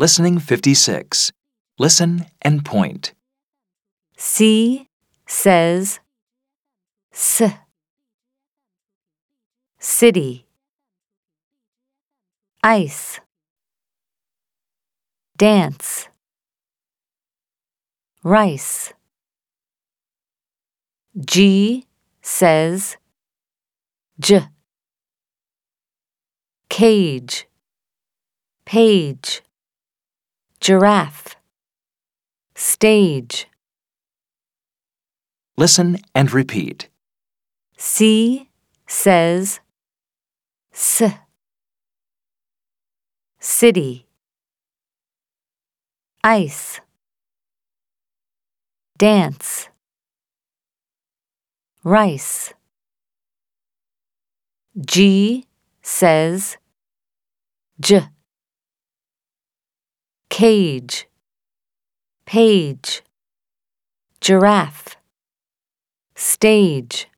Listening 56. Listen and point. C says S. City. Ice. Dance. Rice. G says J. Cage. Page. Giraffe. Stage. Listen and repeat. C says S. City. Ice. Dance. Rice. G says J. Cage. Page. Giraffe. Stage.